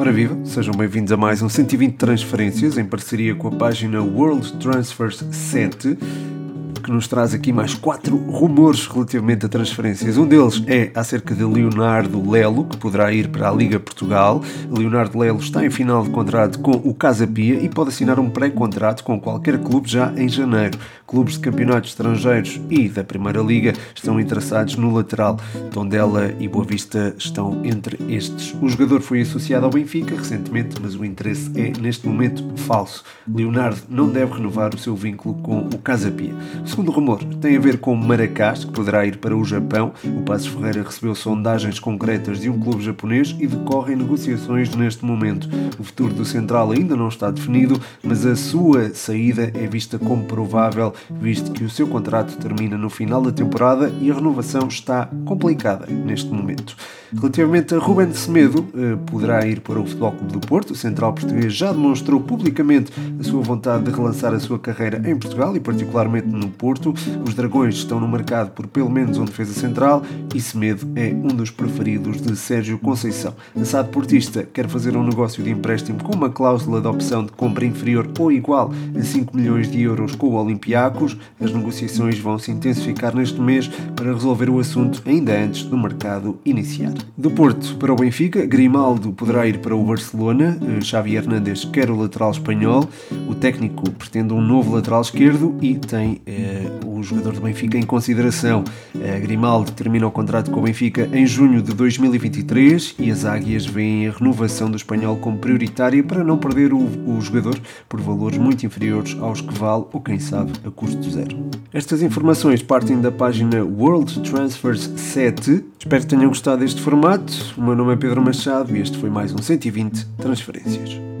Ora viva, sejam bem-vindos a mais um 120 transferências em parceria com a página World Transfers 7 que nos traz aqui mais quatro rumores relativamente a transferências. Um deles é acerca de Leonardo Lelo, que poderá ir para a Liga Portugal. Leonardo Lelo está em final de contrato com o Casa Pia e pode assinar um pré-contrato com qualquer clube já em janeiro. Clubes de campeonatos estrangeiros e da Primeira Liga estão interessados no lateral. Tondela e Boa Vista estão entre estes. O jogador foi associado ao Benfica recentemente, mas o interesse é neste momento falso. Leonardo não deve renovar o seu vínculo com o Casa Pia segundo rumor tem a ver com Maracás, que poderá ir para o Japão. O Passos Ferreira recebeu sondagens concretas de um clube japonês e decorrem negociações neste momento. O futuro do Central ainda não está definido, mas a sua saída é vista como provável, visto que o seu contrato termina no final da temporada e a renovação está complicada neste momento. Relativamente a Ruben Semedo, eh, poderá ir para o Futebol Clube do Porto. O central português já demonstrou publicamente a sua vontade de relançar a sua carreira em Portugal e particularmente no Porto. Os Dragões estão no mercado por pelo menos um defesa central e Semedo é um dos preferidos de Sérgio Conceição. A SAD Portista quer fazer um negócio de empréstimo com uma cláusula de opção de compra inferior ou igual a 5 milhões de euros com o Olympiacos. As negociações vão se intensificar neste mês para resolver o assunto ainda antes do mercado iniciar. Do Porto para o Benfica, Grimaldo poderá ir para o Barcelona, eh, Xavi Hernández quer o lateral espanhol, o técnico pretende um novo lateral esquerdo e tem eh, o jogador do Benfica em consideração. Grimaldo termina o contrato com o Benfica em junho de 2023 e as Águias veem a renovação do espanhol como prioritária para não perder o, o jogador por valores muito inferiores aos que vale ou quem sabe a custo zero. Estas informações partem da página World Transfers 7. Espero que tenham gostado deste formato. O meu nome é Pedro Machado e este foi mais um 120 Transferências.